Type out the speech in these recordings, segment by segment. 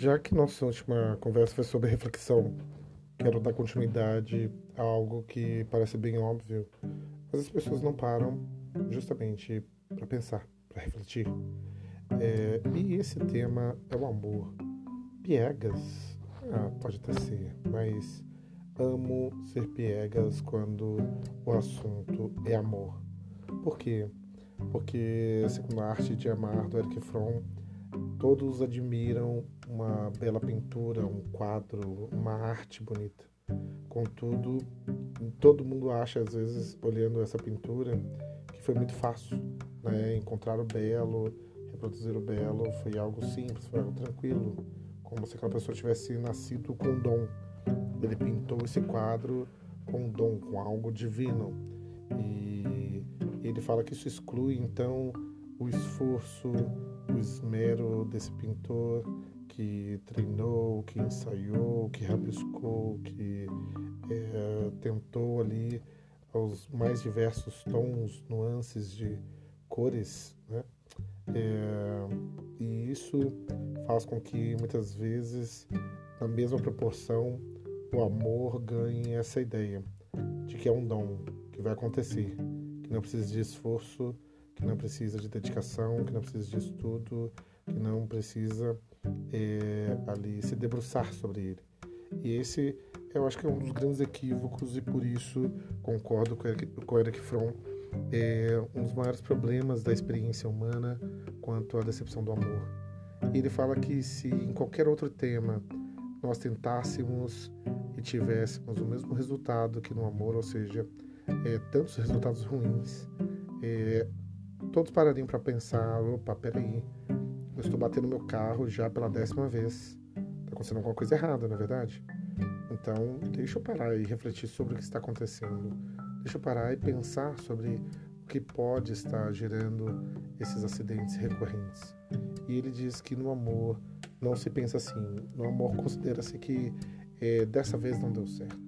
Já que nossa última conversa foi sobre reflexão, quero dar continuidade a algo que parece bem óbvio, mas as pessoas não param justamente para pensar, para refletir. É, e esse tema é o amor. Piegas, ah, pode até ser, mas amo ser piegas quando o assunto é amor. Por quê? Porque, segundo a arte de amar do Eric Fromm, todos admiram uma bela pintura, um quadro, uma arte bonita. Contudo, todo mundo acha, às vezes, olhando essa pintura, que foi muito fácil. Né? Encontrar o belo, reproduzir o belo, foi algo simples, foi algo tranquilo, como se aquela pessoa tivesse nascido com dom. Ele pintou esse quadro com dom, com algo divino. E ele fala que isso exclui, então, o esforço, o esmero desse pintor que treinou, que ensaiou, que rabiscou, que é, tentou ali os mais diversos tons, nuances de cores, né? É, e isso faz com que muitas vezes, na mesma proporção, o amor ganhe essa ideia de que é um dom que vai acontecer, que não precisa de esforço, que não precisa de dedicação, que não precisa de estudo, que não precisa é, ali se debruçar sobre ele. E esse eu acho que é um dos grandes equívocos e por isso concordo com Eric, com Eric Fromm. É um dos maiores problemas da experiência humana quanto à decepção do amor. Ele fala que se em qualquer outro tema nós tentássemos e tivéssemos o mesmo resultado que no amor, ou seja, é, tantos resultados ruins, é, todos parariam para pensar: opa, peraí, eu estou batendo meu carro já pela décima vez. Está acontecendo alguma coisa errada, na é verdade? Então, deixa eu parar e refletir sobre o que está acontecendo. Deixa eu parar e pensar sobre o que pode estar gerando esses acidentes recorrentes. E ele diz que no amor não se pensa assim. No amor considera-se que é, dessa vez não deu certo.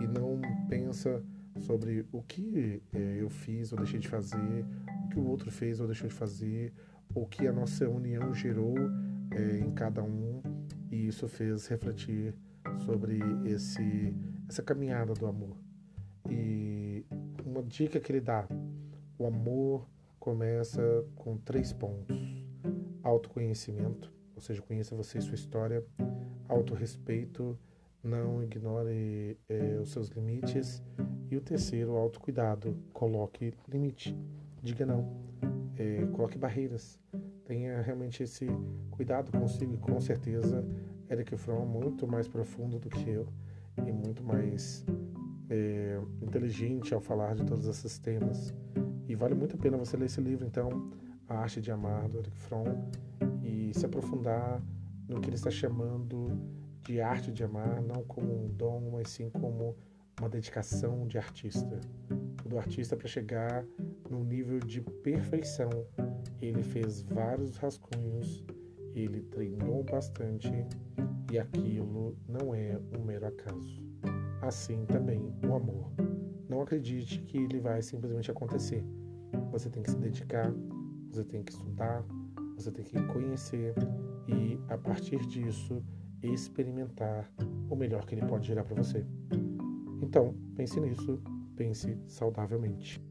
E não pensa sobre o que é, eu fiz ou deixei de fazer, que o outro fez ou deixou de fazer, o que a nossa união gerou é, em cada um. E isso fez refletir sobre esse, essa caminhada do amor. E uma dica que ele dá: o amor começa com três pontos: autoconhecimento, ou seja, conheça você e sua história, autorrespeito, não ignore é, os seus limites, e o terceiro, autocuidado, coloque limite, diga não, é, coloque barreiras, tenha realmente esse cuidado consigo e com certeza Eric Fromm é muito mais profundo do que eu e muito mais é, inteligente ao falar de todos esses temas. E vale muito a pena você ler esse livro, então, A Arte de Amar, do Eric Fromm, e se aprofundar no que ele está chamando de arte de amar, não como um dom, mas sim como uma dedicação de artista. Do artista para chegar num nível de perfeição. Ele fez vários rascunhos ele treinou bastante e aquilo não é um mero acaso. Assim também o amor. Não acredite que ele vai simplesmente acontecer. Você tem que se dedicar, você tem que estudar, você tem que conhecer e, a partir disso, experimentar o melhor que ele pode gerar para você. Então, pense nisso, pense saudavelmente.